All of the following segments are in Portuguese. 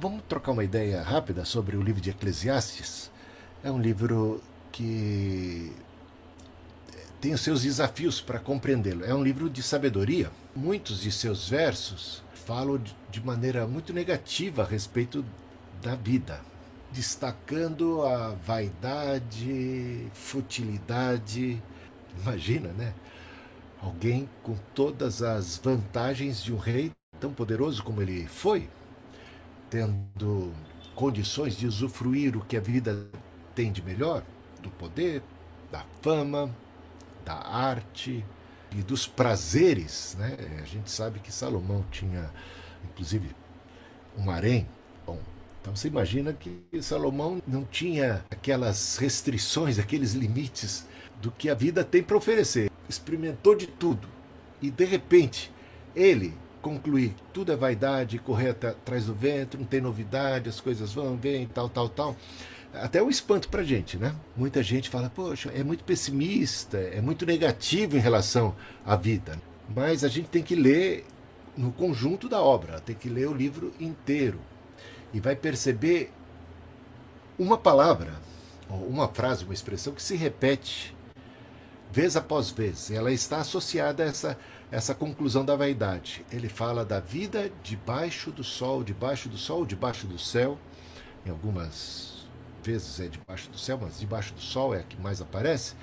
Vamos trocar uma ideia rápida sobre o livro de Eclesiastes? É um livro que tem os seus desafios para compreendê-lo. É um livro de sabedoria. Muitos de seus versos falam de maneira muito negativa a respeito da vida, destacando a vaidade, futilidade. Imagina, né? Alguém com todas as vantagens de um rei tão poderoso como ele foi, tendo condições de usufruir o que a vida tem de melhor, do poder, da fama, da arte e dos prazeres, né? A gente sabe que Salomão tinha, inclusive, um harém. Bom, então você imagina que Salomão não tinha aquelas restrições, aqueles limites do que a vida tem para oferecer experimentou de tudo e de repente ele concluir tudo é vaidade, correr atrás do vento, não tem novidade, as coisas vão, vêm, tal, tal, tal. Até um espanto para gente, né? Muita gente fala, poxa, é muito pessimista, é muito negativo em relação à vida. Mas a gente tem que ler no conjunto da obra, tem que ler o livro inteiro e vai perceber uma palavra, uma frase, uma expressão que se repete vez após vez. Ela está associada a essa, essa conclusão da vaidade. Ele fala da vida debaixo do sol, debaixo do sol, debaixo do céu. Em algumas vezes é debaixo do céu, mas debaixo do sol é a que mais aparece.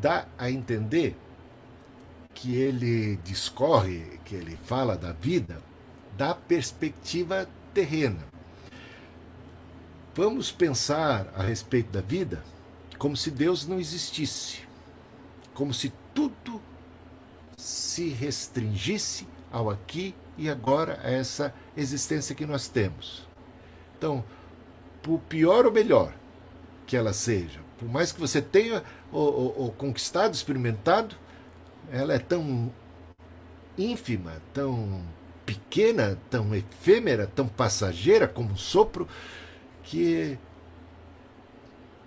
Dá a entender que ele discorre, que ele fala da vida da perspectiva terrena. Vamos pensar a respeito da vida como se Deus não existisse como se tudo se restringisse ao aqui e agora, a essa existência que nós temos. Então, por pior ou melhor que ela seja, por mais que você tenha o, o, o conquistado, experimentado, ela é tão ínfima, tão pequena, tão efêmera, tão passageira como um sopro, que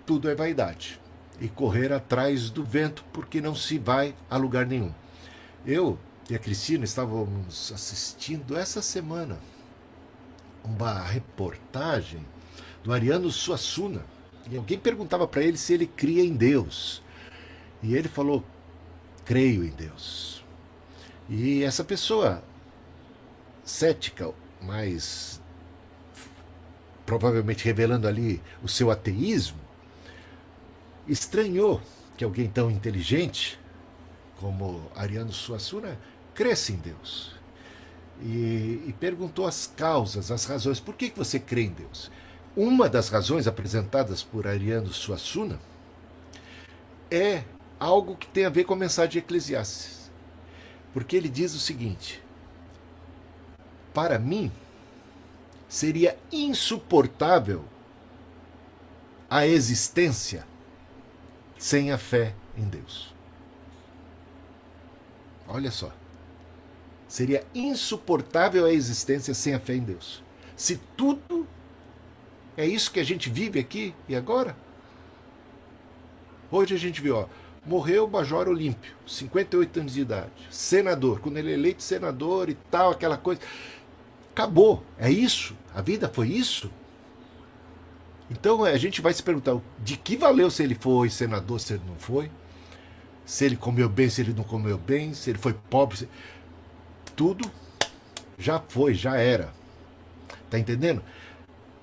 tudo é vaidade e correr atrás do vento, porque não se vai a lugar nenhum. Eu e a Cristina estávamos assistindo essa semana uma reportagem do Ariano Suassuna. E alguém perguntava para ele se ele cria em Deus. E ele falou: creio em Deus. E essa pessoa cética, mas provavelmente revelando ali o seu ateísmo, estranhou que alguém tão inteligente como Ariano Suassuna cresce em Deus. E, e, perguntou as causas, as razões. Por que, que você crê em Deus? Uma das razões apresentadas por Ariano Suassuna é algo que tem a ver com a mensagem de Eclesiastes. Porque ele diz o seguinte: Para mim, seria insuportável a existência sem a fé em Deus. Olha só. Seria insuportável a existência sem a fé em Deus. Se tudo é isso que a gente vive aqui e agora. Hoje a gente viu, ó, morreu o Major Olímpio, 58 anos de idade, senador, quando ele é eleito senador e tal, aquela coisa. Acabou, é isso? A vida foi isso? Então a gente vai se perguntar de que valeu se ele foi senador, se ele não foi, se ele comeu bem, se ele não comeu bem, se ele foi pobre, se... tudo já foi, já era. Tá entendendo?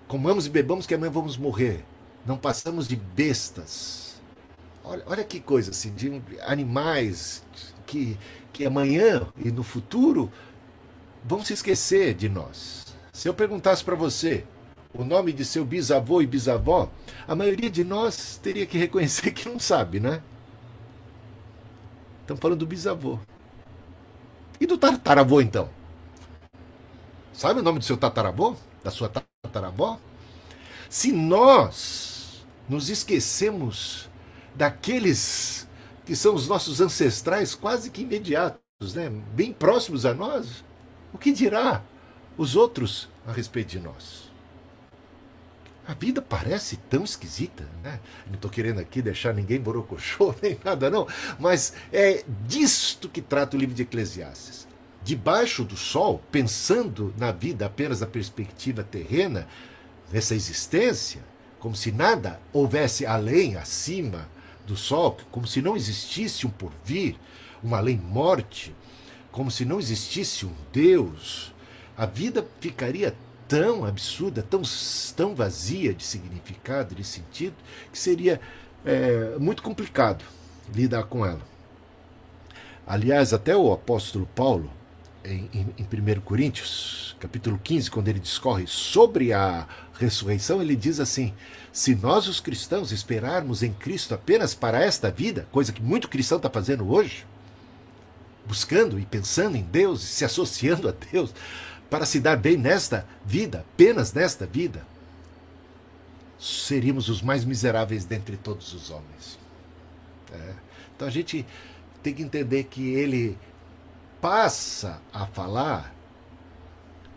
Comamos e bebamos que amanhã vamos morrer. Não passamos de bestas. Olha, olha que coisa assim, de animais que, que amanhã e no futuro vão se esquecer de nós. Se eu perguntasse para você, o nome de seu bisavô e bisavó, a maioria de nós teria que reconhecer que não sabe, né? Estamos falando do bisavô. E do tataravô, então? Sabe o nome do seu tataravô? Da sua tataravó? Se nós nos esquecemos daqueles que são os nossos ancestrais quase que imediatos, né? bem próximos a nós, o que dirá os outros a respeito de nós? A vida parece tão esquisita, né? Não estou querendo aqui deixar ninguém borocochô nem nada, não. Mas é disto que trata o livro de Eclesiastes. debaixo do sol, pensando na vida apenas da perspectiva terrena, nessa existência, como se nada houvesse além, acima do sol, como se não existisse um porvir, uma além-morte, como se não existisse um Deus, a vida ficaria tão absurda, tão, tão vazia de significado, de sentido, que seria é, muito complicado lidar com ela. Aliás, até o apóstolo Paulo, em, em, em 1 Coríntios, capítulo 15, quando ele discorre sobre a ressurreição, ele diz assim: se nós, os cristãos, esperarmos em Cristo apenas para esta vida, coisa que muito cristão está fazendo hoje, buscando e pensando em Deus, se associando a Deus, para se dar bem nesta vida, apenas nesta vida, seríamos os mais miseráveis dentre todos os homens. É. Então a gente tem que entender que ele passa a falar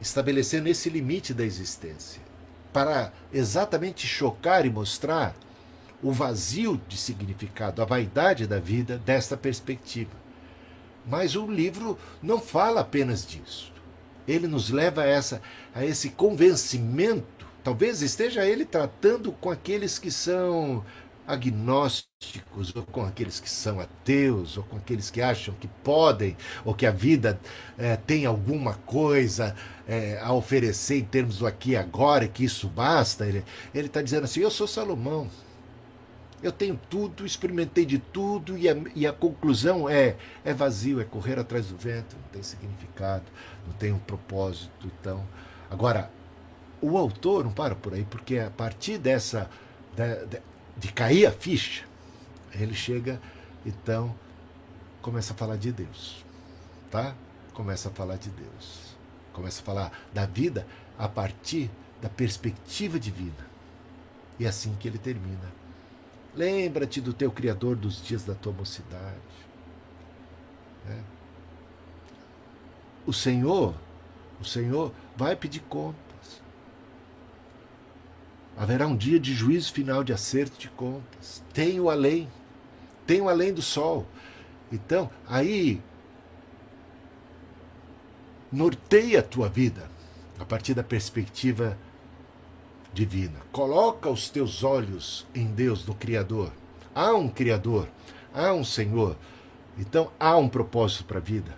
estabelecendo esse limite da existência, para exatamente chocar e mostrar o vazio de significado, a vaidade da vida desta perspectiva. Mas o livro não fala apenas disso. Ele nos leva a, essa, a esse convencimento. Talvez esteja ele tratando com aqueles que são agnósticos, ou com aqueles que são ateus, ou com aqueles que acham que podem, ou que a vida é, tem alguma coisa é, a oferecer em termos do aqui e agora, que isso basta. Ele está dizendo assim: Eu sou Salomão. Eu tenho tudo, experimentei de tudo, e a, e a conclusão é: é vazio, é correr atrás do vento, não tem significado, não tem um propósito. Então, agora, o autor não para por aí, porque a partir dessa. De, de, de cair a ficha, ele chega, então, começa a falar de Deus. Tá? Começa a falar de Deus. Começa a falar da vida a partir da perspectiva divina. E é assim que ele termina. Lembra-te do teu Criador dos dias da tua mocidade. É. O Senhor, o Senhor vai pedir conta. Haverá um dia de juízo final, de acerto de contas. Tem o além. Tem o além do sol. Então, aí norteia a tua vida a partir da perspectiva divina. Coloca os teus olhos em Deus, no Criador. Há um Criador, há um Senhor. Então há um propósito para a vida.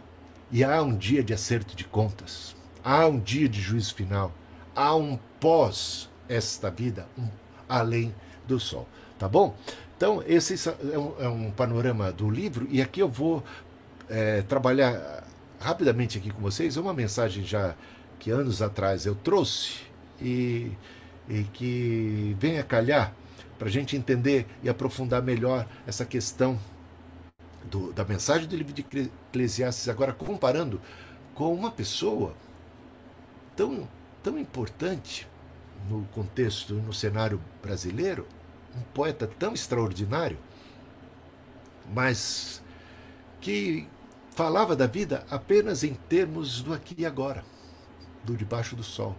E há um dia de acerto de contas. Há um dia de juízo final. Há um pós esta vida um, além do sol. Tá bom? Então, esse é um, é um panorama do livro, e aqui eu vou é, trabalhar rapidamente aqui com vocês uma mensagem já que anos atrás eu trouxe e, e que vem a calhar para a gente entender e aprofundar melhor essa questão do, da mensagem do livro de Eclesiastes, agora comparando com uma pessoa tão, tão importante no contexto, no cenário brasileiro, um poeta tão extraordinário, mas que falava da vida apenas em termos do aqui e agora, do debaixo do sol.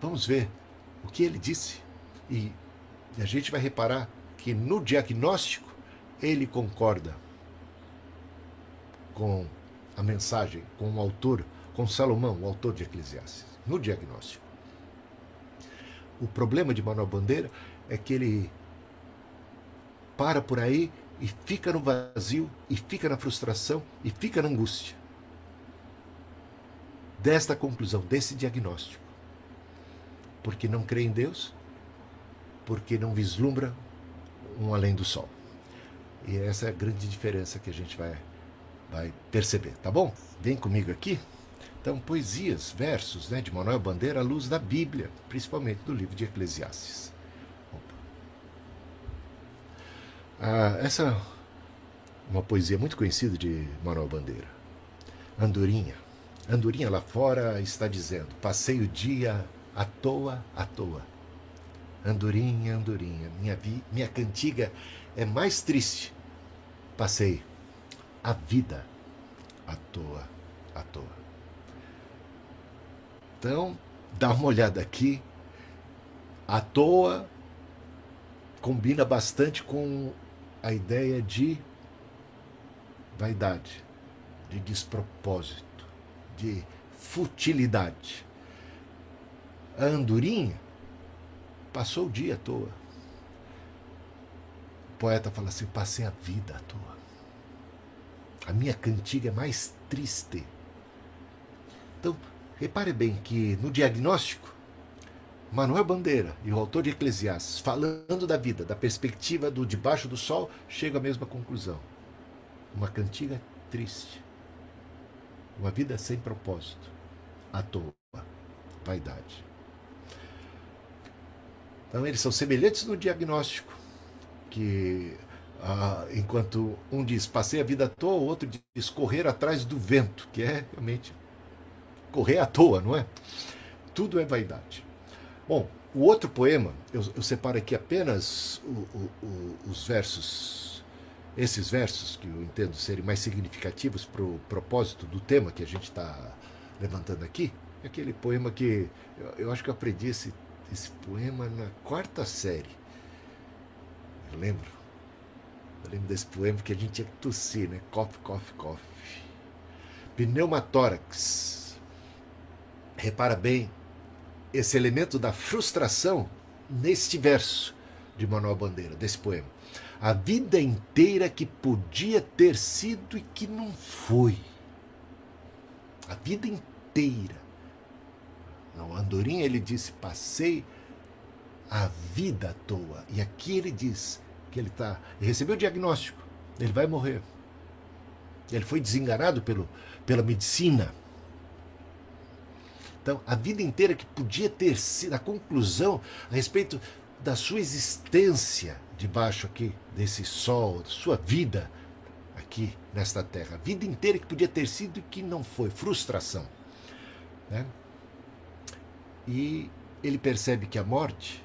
Vamos ver o que ele disse e a gente vai reparar que no diagnóstico ele concorda com a mensagem, com o autor, com Salomão, o autor de Eclesiastes, no diagnóstico. O problema de Manuel Bandeira é que ele para por aí e fica no vazio, e fica na frustração, e fica na angústia. Desta conclusão, desse diagnóstico. Porque não crê em Deus, porque não vislumbra um além do sol. E essa é a grande diferença que a gente vai, vai perceber, tá bom? Vem comigo aqui. Então, poesias, versos né, de Manuel Bandeira à luz da Bíblia, principalmente do livro de Eclesiastes. Ah, essa é uma poesia muito conhecida de Manuel Bandeira. Andorinha. Andorinha lá fora está dizendo: passei o dia à toa, à toa. Andorinha, andorinha, minha, vi, minha cantiga é mais triste. Passei a vida à toa, à toa. Então, dá uma olhada aqui. À toa combina bastante com a ideia de vaidade, de despropósito. de futilidade. A andorinha passou o dia à toa. O poeta fala assim: passei a vida à toa. A minha cantiga é mais triste. Então, repare bem que no diagnóstico, Manuel Bandeira e o autor de Eclesiastes, falando da vida, da perspectiva do debaixo do sol, chegam à mesma conclusão. Uma cantiga triste. Uma vida sem propósito. À toa. Vaidade. Então eles são semelhantes no diagnóstico, que ah, enquanto um diz passei a vida à toa, o outro diz correr atrás do vento, que é realmente correr à toa, não é? Tudo é vaidade. Bom, o outro poema, eu, eu separo aqui apenas o, o, o, os versos, esses versos que eu entendo serem mais significativos para o propósito do tema que a gente está levantando aqui. É aquele poema que eu, eu, acho que eu aprendi esse, esse poema na quarta série. Eu lembro. Eu lembro desse poema que a gente tinha que tossir, né? Cough, cough, cough. Pneumatórax. Repara bem, esse elemento da frustração neste verso de Manuel Bandeira, desse poema. A vida inteira que podia ter sido e que não foi. A vida inteira. Não, Andorinha ele disse: passei a vida à toa. E aqui ele diz que ele está. recebeu o diagnóstico, ele vai morrer. Ele foi desenganado pelo, pela medicina então, a vida inteira que podia ter sido a conclusão a respeito da sua existência debaixo aqui desse sol, sua vida aqui nesta terra. A vida inteira que podia ter sido e que não foi. Frustração. Né? E ele percebe que a morte,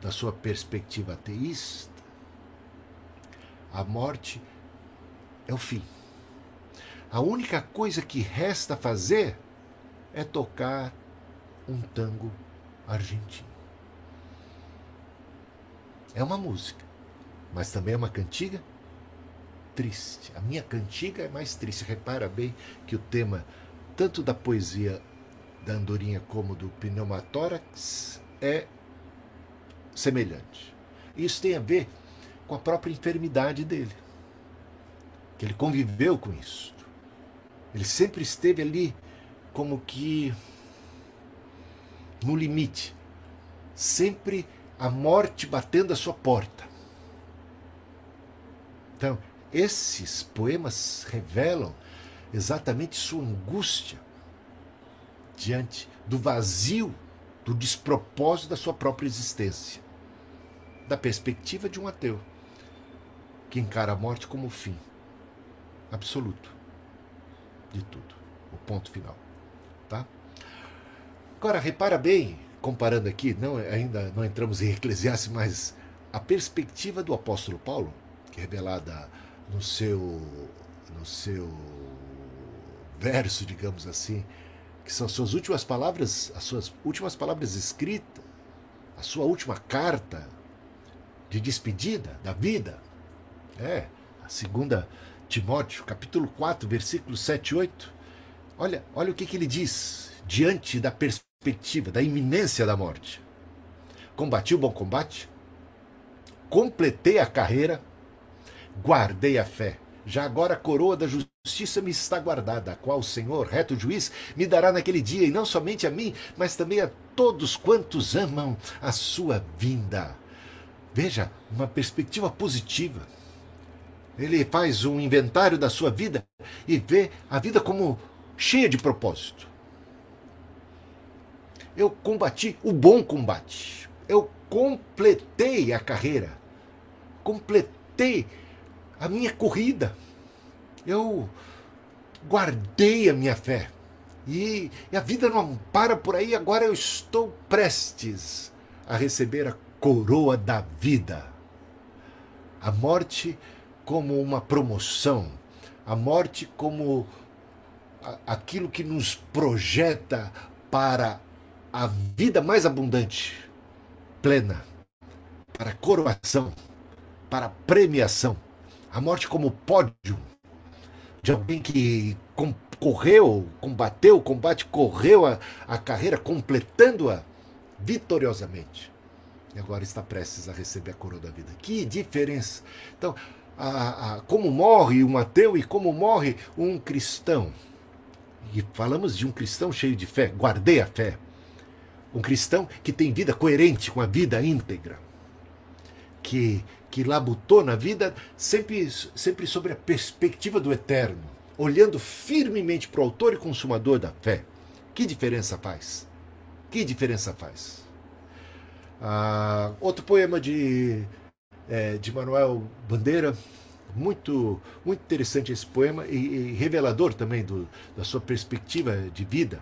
da sua perspectiva ateísta, a morte é o fim. A única coisa que resta fazer é tocar um tango argentino. É uma música, mas também é uma cantiga triste. A minha cantiga é mais triste. Repara bem que o tema, tanto da poesia da Andorinha como do Pneumatórax, é semelhante. Isso tem a ver com a própria enfermidade dele. Que ele conviveu com isso. Ele sempre esteve ali como que no limite, sempre a morte batendo a sua porta. Então, esses poemas revelam exatamente sua angústia diante do vazio, do despropósito da sua própria existência, da perspectiva de um ateu que encara a morte como o fim absoluto de tudo, o ponto final. Tá? Agora, repara bem, comparando aqui, não, ainda não entramos em Eclesiastes, mas a perspectiva do apóstolo Paulo, que é revelada no seu, no seu verso, digamos assim, que são suas últimas palavras, as suas últimas palavras escritas, a sua última carta de despedida da vida. É, a segunda Timóteo, capítulo 4, versículos 7 e 8. Olha, olha o que, que ele diz diante da perspectiva, da iminência da morte. Combati o bom combate, completei a carreira, guardei a fé. Já agora a coroa da justiça me está guardada, a qual o Senhor, reto juiz, me dará naquele dia, e não somente a mim, mas também a todos quantos amam a sua vinda. Veja, uma perspectiva positiva. Ele faz um inventário da sua vida e vê a vida como cheia de propósito. Eu combati o bom combate. Eu completei a carreira. Completei a minha corrida. Eu guardei a minha fé. E, a vida não para por aí, agora eu estou prestes a receber a coroa da vida. A morte como uma promoção, a morte como aquilo que nos projeta para a vida mais abundante, plena, para a coroação, para a premiação. A morte como pódio de alguém que correu, combateu combate, correu a, a carreira, completando-a vitoriosamente. E agora está prestes a receber a coroa da vida. Que diferença! Então, a, a, como morre um ateu e como morre um cristão. E falamos de um cristão cheio de fé, guardei a fé. Um cristão que tem vida coerente com a vida íntegra. Que, que labutou na vida sempre, sempre sobre a perspectiva do eterno, olhando firmemente para o autor e consumador da fé. Que diferença faz? Que diferença faz? Ah, outro poema de, é, de Manuel Bandeira, muito, muito interessante esse poema e, e revelador também do, da sua perspectiva de vida.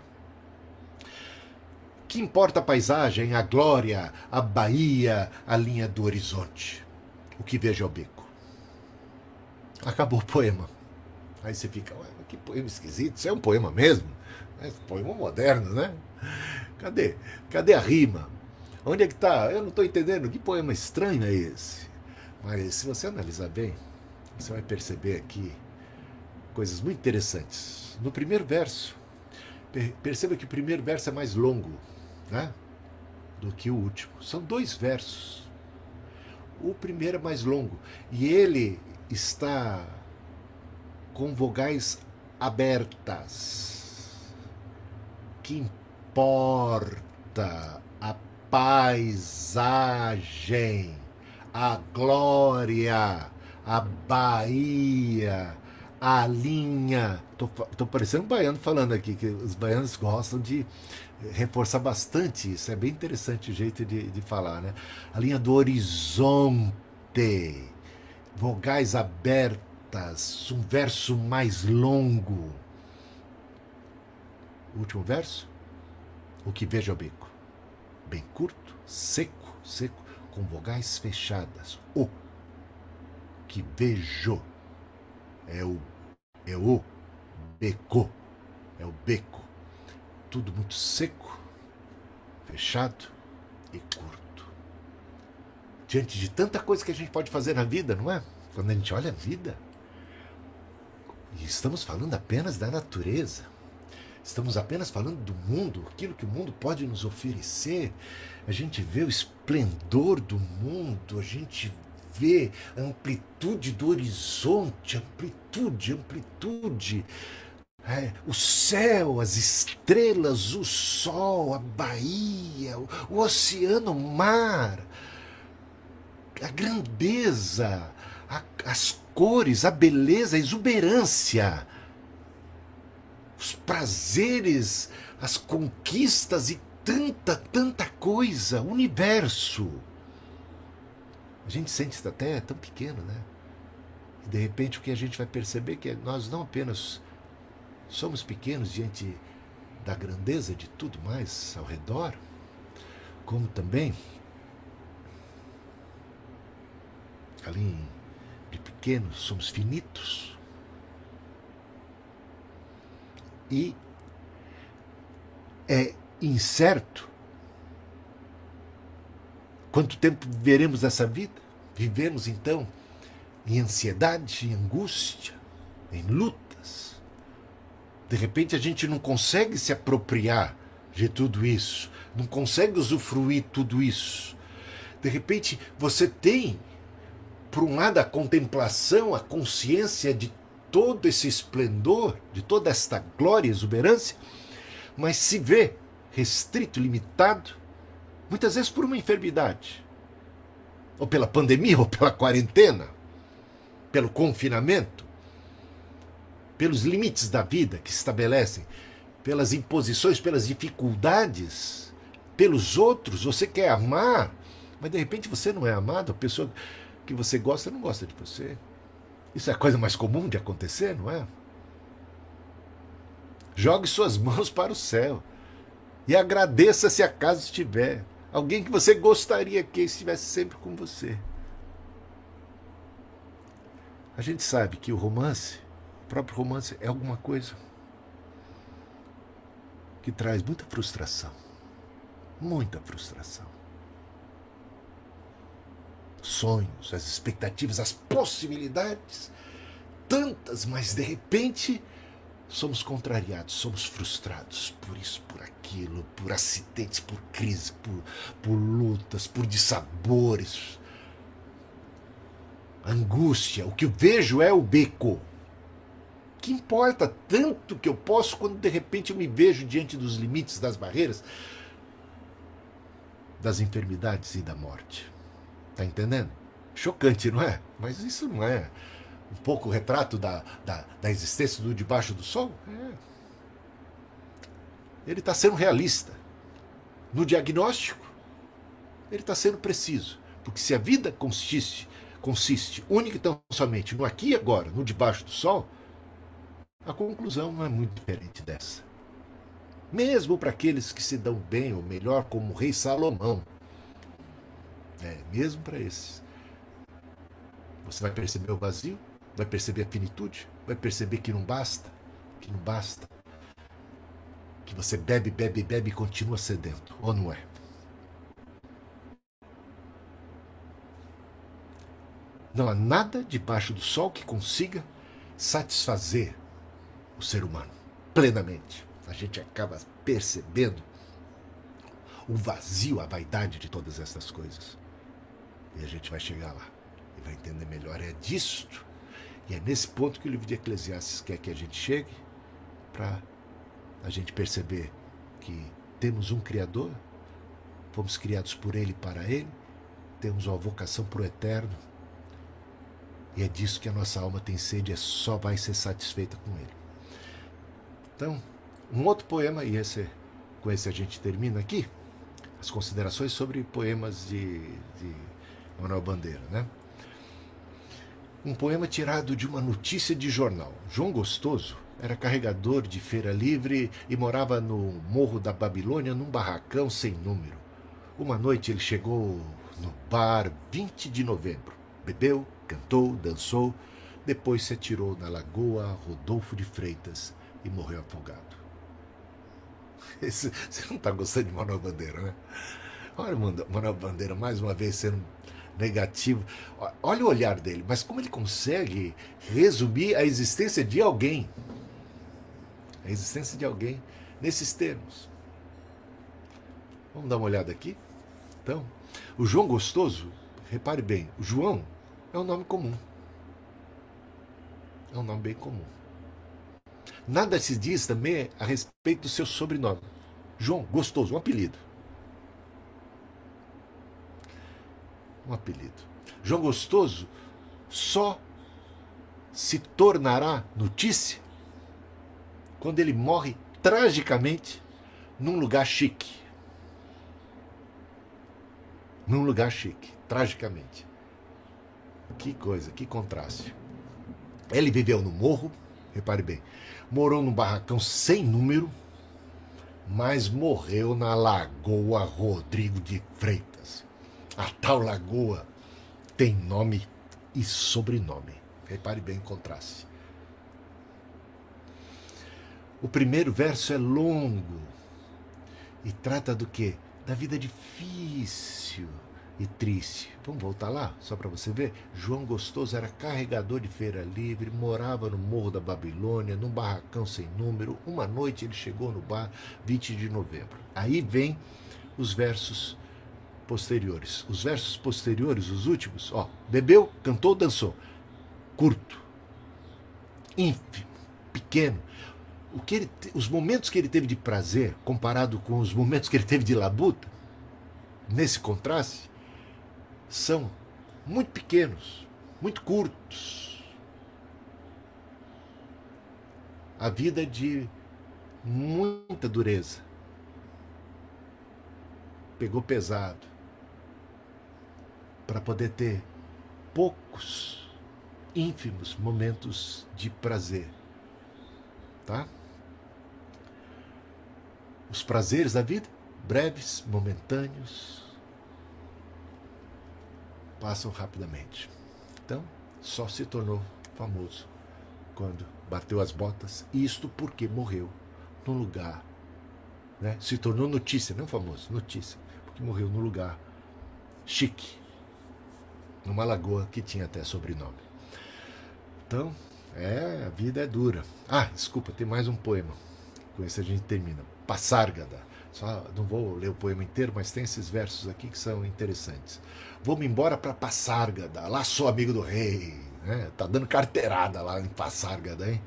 Que importa a paisagem, a glória, a Bahia, a linha do horizonte? O que vejo ao beco. Acabou o poema. Aí você fica, ué, que poema esquisito, isso é um poema mesmo? É um poema moderno, né? Cadê? Cadê a rima? Onde é que está? Eu não estou entendendo. Que poema estranho é esse? Mas se você analisar bem, você vai perceber aqui coisas muito interessantes. No primeiro verso, perceba que o primeiro verso é mais longo né, do que o último. São dois versos. O primeiro é mais longo e ele está com vogais abertas. Que importa a paisagem, a glória, a Bahia, a linha. Tô, tô parecendo um baiano falando aqui, que os baianos gostam de reforçar bastante isso. É bem interessante o jeito de, de falar, né? A linha do horizonte, vogais abertas, um verso mais longo. O último verso? O que vejo ao bico. Bem curto, seco, seco, com vogais fechadas. O que vejo é o é o beco, é o beco. Tudo muito seco, fechado e curto. Diante de tanta coisa que a gente pode fazer na vida, não é? Quando a gente olha a vida, e estamos falando apenas da natureza. Estamos apenas falando do mundo, aquilo que o mundo pode nos oferecer. A gente vê o esplendor do mundo, a gente a amplitude do horizonte, amplitude, amplitude. É, o céu, as estrelas, o sol, a Bahia, o, o oceano, o mar, a grandeza, a, as cores, a beleza, a exuberância, os prazeres, as conquistas e tanta, tanta coisa, o universo. A gente sente isso até tão pequeno, né? E de repente o que a gente vai perceber é que nós não apenas somos pequenos diante da grandeza de tudo mais ao redor, como também além de pequenos, somos finitos. E é incerto Quanto tempo viveremos essa vida? Vivemos então em ansiedade, em angústia, em lutas. De repente a gente não consegue se apropriar de tudo isso, não consegue usufruir tudo isso. De repente você tem, por um lado, a contemplação, a consciência de todo esse esplendor, de toda esta glória e exuberância, mas se vê restrito, limitado Muitas vezes por uma enfermidade, ou pela pandemia, ou pela quarentena, pelo confinamento, pelos limites da vida que se estabelecem, pelas imposições, pelas dificuldades, pelos outros. Você quer amar, mas de repente você não é amado, a pessoa que você gosta não gosta de você. Isso é a coisa mais comum de acontecer, não é? Jogue suas mãos para o céu e agradeça se acaso estiver. Alguém que você gostaria que estivesse sempre com você. A gente sabe que o romance, o próprio romance, é alguma coisa que traz muita frustração. Muita frustração. Sonhos, as expectativas, as possibilidades, tantas, mas de repente somos contrariados, somos frustrados por isso, por aquilo, por acidentes, por crises, por, por lutas, por dissabores, angústia. O que eu vejo é o beco. Que importa tanto que eu posso quando de repente eu me vejo diante dos limites, das barreiras, das enfermidades e da morte. Tá entendendo? Chocante, não é? Mas isso não é um pouco o retrato da, da, da existência do debaixo do sol? É. Ele está sendo realista. No diagnóstico, ele está sendo preciso. Porque se a vida consiste, consiste única e tão somente no aqui e agora, no debaixo do sol, a conclusão não é muito diferente dessa. Mesmo para aqueles que se dão bem ou melhor, como o rei Salomão. É, mesmo para esses. Você vai perceber o vazio, vai perceber a finitude, vai perceber que não basta, que não basta. Que você bebe, bebe, bebe e continua sedento, ou não é? Não há nada debaixo do sol que consiga satisfazer o ser humano plenamente. A gente acaba percebendo o vazio, a vaidade de todas essas coisas. E a gente vai chegar lá e vai entender melhor. É disto e é nesse ponto que o livro de Eclesiastes quer que a gente chegue para a gente perceber que temos um Criador, fomos criados por Ele e para Ele, temos uma vocação para o eterno. E é disso que a nossa alma tem sede, é só vai ser satisfeita com Ele. Então, um outro poema, e esse, com esse a gente termina aqui, as considerações sobre poemas de, de Manuel Bandeira, né? Um poema tirado de uma notícia de jornal. João Gostoso era carregador de feira livre e morava no Morro da Babilônia num barracão sem número. Uma noite ele chegou no bar 20 de novembro. Bebeu, cantou, dançou, depois se atirou na lagoa Rodolfo de Freitas e morreu afogado. Esse, você não está gostando de Manuel Bandeira, né? Olha Manuel Bandeira mais uma vez sendo negativo. Olha o olhar dele, mas como ele consegue resumir a existência de alguém? A existência de alguém nesses termos. Vamos dar uma olhada aqui? Então, o João Gostoso, repare bem, o João é um nome comum. É um nome bem comum. Nada se diz também a respeito do seu sobrenome. João Gostoso, um apelido. Um apelido. João Gostoso só se tornará notícia quando ele morre tragicamente num lugar chique. Num lugar chique, tragicamente. Que coisa, que contraste. Ele viveu no morro, repare bem, morou num barracão sem número, mas morreu na Lagoa Rodrigo de Freitas. A tal lagoa tem nome e sobrenome. Repare bem o contraste. O primeiro verso é longo e trata do que? Da vida difícil e triste. Vamos voltar lá, só para você ver? João Gostoso era carregador de feira livre, morava no Morro da Babilônia, num barracão sem número. Uma noite ele chegou no bar 20 de novembro. Aí vem os versos posteriores. Os versos posteriores, os últimos, ó, bebeu, cantou, dançou. Curto, ínfimo, pequeno. O que ele, os momentos que ele teve de prazer, comparado com os momentos que ele teve de labuta, nesse contraste, são muito pequenos, muito curtos. A vida de muita dureza. Pegou pesado para poder ter poucos, ínfimos momentos de prazer. Tá? Os prazeres da vida, breves, momentâneos, passam rapidamente. Então, só se tornou famoso quando bateu as botas, isto porque morreu num lugar. Né? Se tornou notícia, não famoso, notícia, porque morreu num lugar chique, numa lagoa que tinha até sobrenome. Então, É, a vida é dura. Ah, desculpa, tem mais um poema. Com esse a gente termina. Passárgada. Só não vou ler o poema inteiro, mas tem esses versos aqui que são interessantes. Vou-me embora para Passárgada. Lá sou amigo do rei. Né? Tá dando carteirada lá em Passárgada, hein?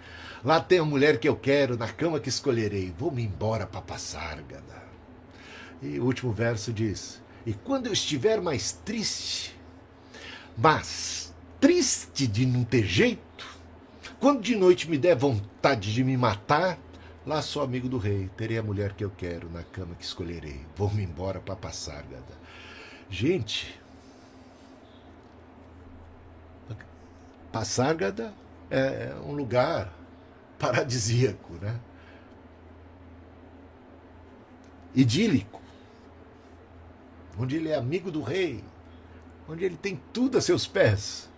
Lá tem a mulher que eu quero, na cama que escolherei. Vou-me embora para Passárgada. E o último verso diz: E quando eu estiver mais triste, mas triste de não ter jeito, quando de noite me der vontade de me matar, lá sou amigo do rei, terei a mulher que eu quero, na cama que escolherei. Vou-me embora para Passárgada. Gente, Passárgada é um lugar paradisíaco, né? Idílico, onde ele é amigo do rei, onde ele tem tudo a seus pés.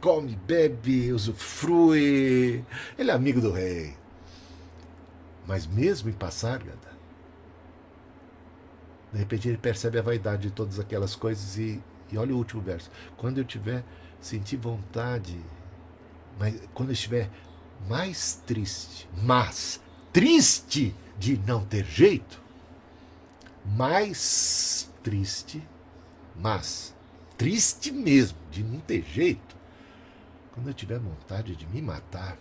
Come, bebe, usufrui. Ele é amigo do rei. Mas mesmo em Passárgada, de repente ele percebe a vaidade de todas aquelas coisas e, e olha o último verso. Quando eu tiver sentir vontade, mas quando eu estiver mais triste, mas triste de não ter jeito, mais triste, mas triste mesmo, de não ter jeito, quando eu tiver vontade de me matar,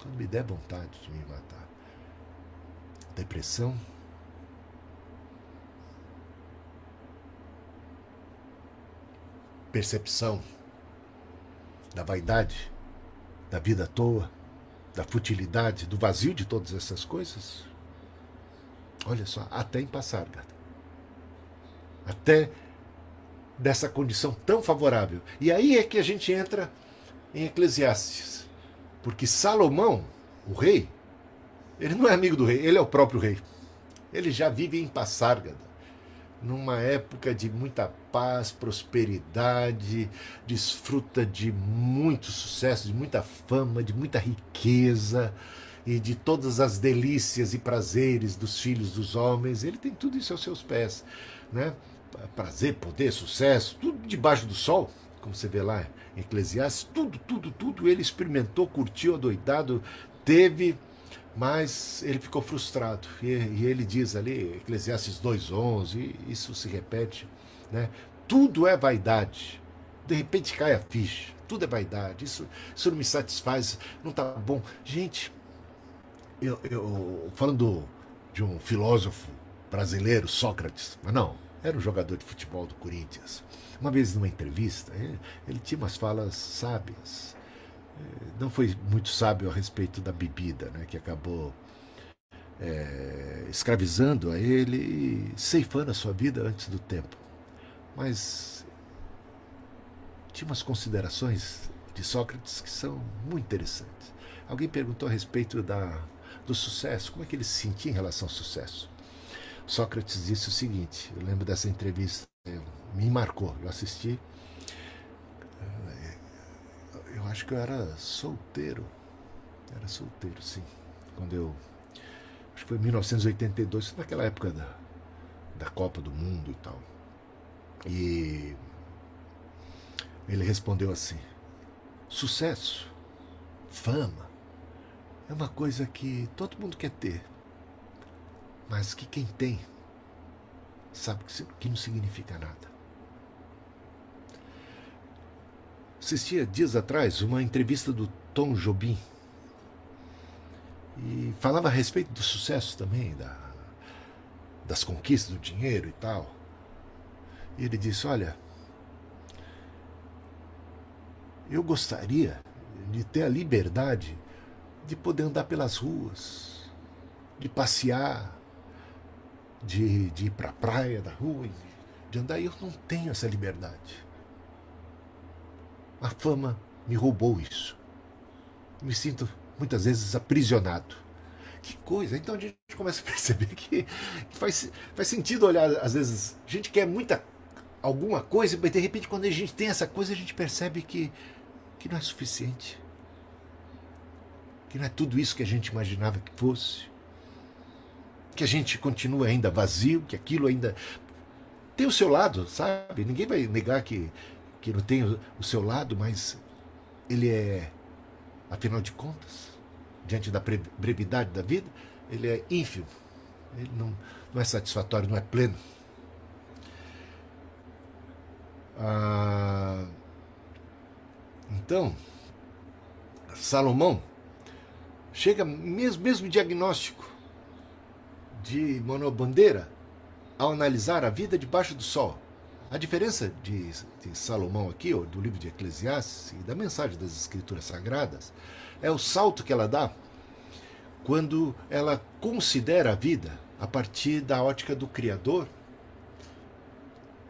quando me der vontade de me matar, depressão, percepção da vaidade, da vida à toa, da futilidade, do vazio de todas essas coisas. Olha só, até em Passargada até dessa condição tão favorável. E aí é que a gente entra em Eclesiastes. Porque Salomão, o rei, ele não é amigo do rei, ele é o próprio rei. Ele já vive em Passárgada, numa época de muita paz, prosperidade, desfruta de muito sucesso, de muita fama, de muita riqueza e de todas as delícias e prazeres dos filhos dos homens. Ele tem tudo isso aos seus pés, né? Prazer, poder, sucesso, tudo debaixo do sol, como você vê lá em Eclesiastes, tudo, tudo, tudo ele experimentou, curtiu, adoidado, teve, mas ele ficou frustrado. E, e ele diz ali, Eclesiastes 2,11, isso se repete, né? Tudo é vaidade. De repente cai a ficha. Tudo é vaidade. Isso, isso não me satisfaz, não está bom. Gente, eu, eu falando de um filósofo brasileiro, Sócrates, mas não, era um jogador de futebol do Corinthians. Uma vez numa entrevista, ele, ele tinha umas falas sábias. Eh, não foi muito sábio a respeito da bebida, né, que acabou é, escravizando a ele e ceifando a sua vida antes do tempo. Mas tinha umas considerações de Sócrates que são muito interessantes. Alguém perguntou a respeito da, do sucesso, como é que ele se sentia em relação ao sucesso. Sócrates disse o seguinte: eu lembro dessa entrevista, me marcou, eu assisti. Eh, eu acho que eu era solteiro, era solteiro, sim, quando eu. Acho que foi em 1982, naquela época da, da Copa do Mundo e tal. E ele respondeu assim: sucesso, fama, é uma coisa que todo mundo quer ter mas que quem tem sabe que não significa nada. Assistia dias atrás uma entrevista do Tom Jobim e falava a respeito do sucesso também, da, das conquistas do dinheiro e tal. E ele disse: Olha, eu gostaria de ter a liberdade de poder andar pelas ruas, de passear, de, de ir para a praia da rua, de andar, eu não tenho essa liberdade. A fama me roubou isso. Me sinto muitas vezes aprisionado. Que coisa! Então a gente começa a perceber que, que faz, faz sentido olhar, às vezes, a gente quer muita alguma coisa, mas de repente quando a gente tem essa coisa, a gente percebe que, que não é suficiente. Que não é tudo isso que a gente imaginava que fosse que a gente continua ainda vazio, que aquilo ainda tem o seu lado, sabe? Ninguém vai negar que, que não tem o, seu lado, mas ele é, afinal de contas, diante da brevidade da vida, ele é ínfimo. Ele não, não é satisfatório, não é pleno. Ah, então, Salomão chega mesmo mesmo diagnóstico de monobandeira ao analisar a vida debaixo do sol. A diferença de, de, Salomão aqui, ou do livro de Eclesiastes e da mensagem das Escrituras Sagradas, é o salto que ela dá quando ela considera a vida a partir da ótica do Criador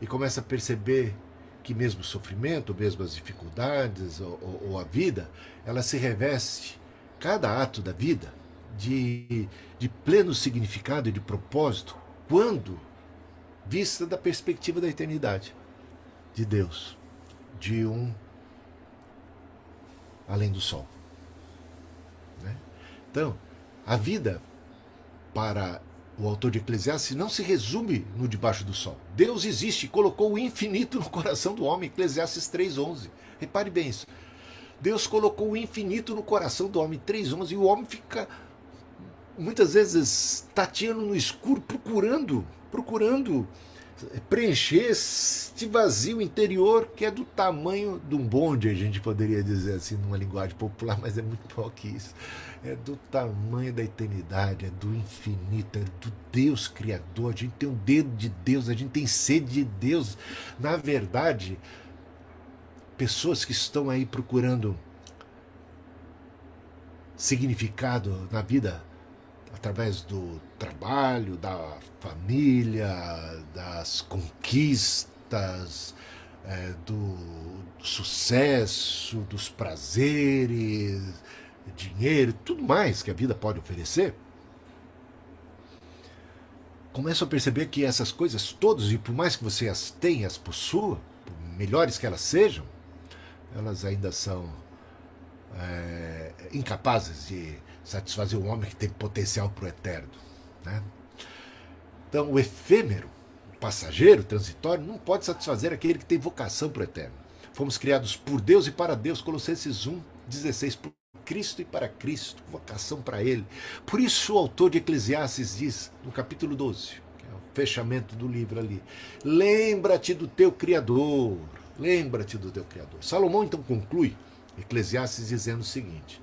e começa a perceber que mesmo o sofrimento, mesmo as dificuldades ou, ou, ou a vida, ela se reveste, cada ato da vida, de, de pleno significado e de propósito, quando vista da perspectiva da eternidade, de Deus, de um além do sol. Né? Então, a vida para o autor de Eclesiastes não se resume no debaixo do sol. Deus existe e colocou o infinito no coração do homem, Eclesiastes 3:11. Repare bem isso. Deus colocou o infinito no coração do homem, 3:11, e o homem fica muitas vezes tateando no escuro, procurando, procurando preencher este vazio interior que é do tamanho de um bonde, a gente poderia dizer assim, numa linguagem popular, mas é muito maior que isso. É do tamanho da eternidade, é do infinito, é do Deus Criador. A gente tem um dedo de Deus, a gente tem sede de Deus. Na verdade, pessoas que estão aí procurando significado na vida através do trabalho, da família, das conquistas, é, do sucesso, dos prazeres, dinheiro, tudo mais que a vida pode oferecer, começam a perceber que essas coisas todas, e por mais que você as tenha, as possua, melhores que elas sejam, elas ainda são é, incapazes de satisfazer o homem que tem potencial para o eterno. Né? Então, o efêmero, o passageiro, o transitório, não pode satisfazer aquele que tem vocação para o eterno. Fomos criados por Deus e para Deus, Colossenses 1, 16, por Cristo e para Cristo, vocação para Ele. Por isso o autor de Eclesiastes diz, no capítulo 12, que é o fechamento do livro ali, lembra-te do teu Criador, lembra-te do teu Criador. Salomão então conclui Eclesiastes dizendo o seguinte: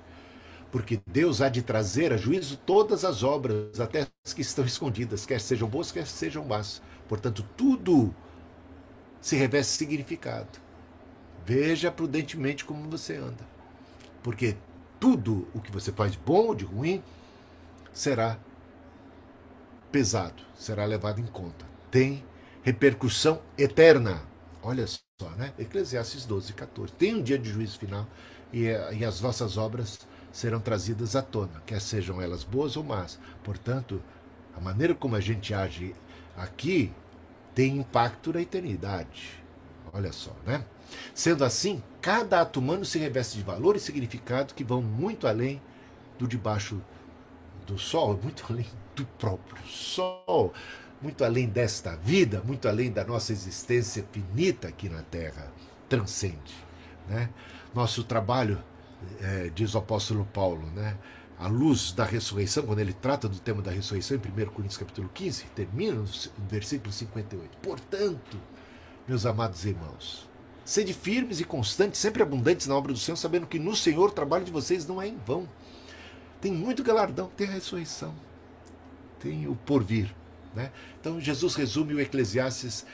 porque Deus há de trazer a juízo todas as obras, até as que estão escondidas, quer sejam boas, quer sejam más. Portanto, tudo se reveste significado. Veja prudentemente como você anda, porque tudo o que você faz bom ou de ruim será pesado, será levado em conta. Tem repercussão eterna. Olha só, né? Eclesiastes 12, 14. Tem um dia de juízo final e, e as vossas obras serão trazidas à tona, quer sejam elas boas ou más. Portanto, a maneira como a gente age aqui tem impacto na eternidade. Olha só, né? Sendo assim, cada ato humano se reveste de valor e significado que vão muito além do debaixo do sol, muito além do próprio sol, muito além desta vida, muito além da nossa existência finita aqui na Terra, transcende. Né? Nosso trabalho é, diz o apóstolo Paulo, né? A luz da ressurreição, quando ele trata do tema da ressurreição em 1 Coríntios capítulo 15, termina no versículo 58. Portanto, meus amados irmãos, sede firmes e constantes, sempre abundantes na obra do Senhor, sabendo que no Senhor o trabalho de vocês não é em vão. Tem muito galardão, tem a ressurreição, tem o porvir. Né? Então Jesus resume o Eclesiastes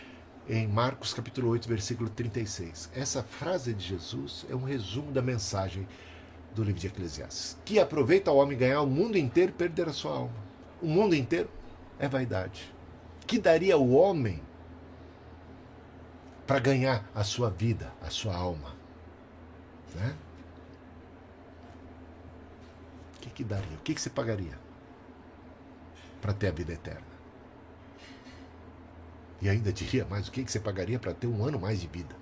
em Marcos capítulo 8, versículo 36. Essa frase de Jesus é um resumo da mensagem do livro de Eclesiastes. Que aproveita o homem ganhar o mundo inteiro e perder a sua alma. O mundo inteiro é vaidade. Que daria o homem para ganhar a sua vida, a sua alma? Né? O que, que daria? O que, que você pagaria para ter a vida eterna? E ainda diria mais o que você pagaria para ter um ano mais de vida?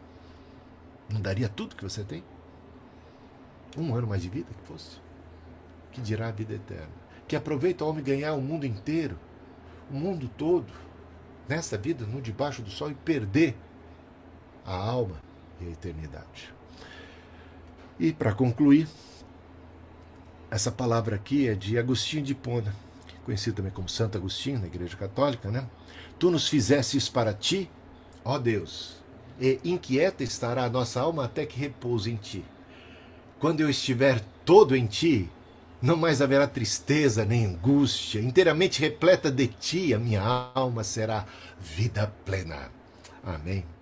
Não daria tudo que você tem? Um ano mais de vida que fosse? Que dirá a vida eterna? Que aproveita o homem ganhar o mundo inteiro, o mundo todo, nessa vida, no debaixo do sol, e perder a alma e a eternidade. E para concluir, essa palavra aqui é de Agostinho de Pona, conhecido também como Santo Agostinho na Igreja Católica, né? Tu nos fizesses para ti, ó Deus, e inquieta estará a nossa alma até que repouse em ti. Quando eu estiver todo em ti, não mais haverá tristeza nem angústia, inteiramente repleta de ti, a minha alma será vida plena. Amém.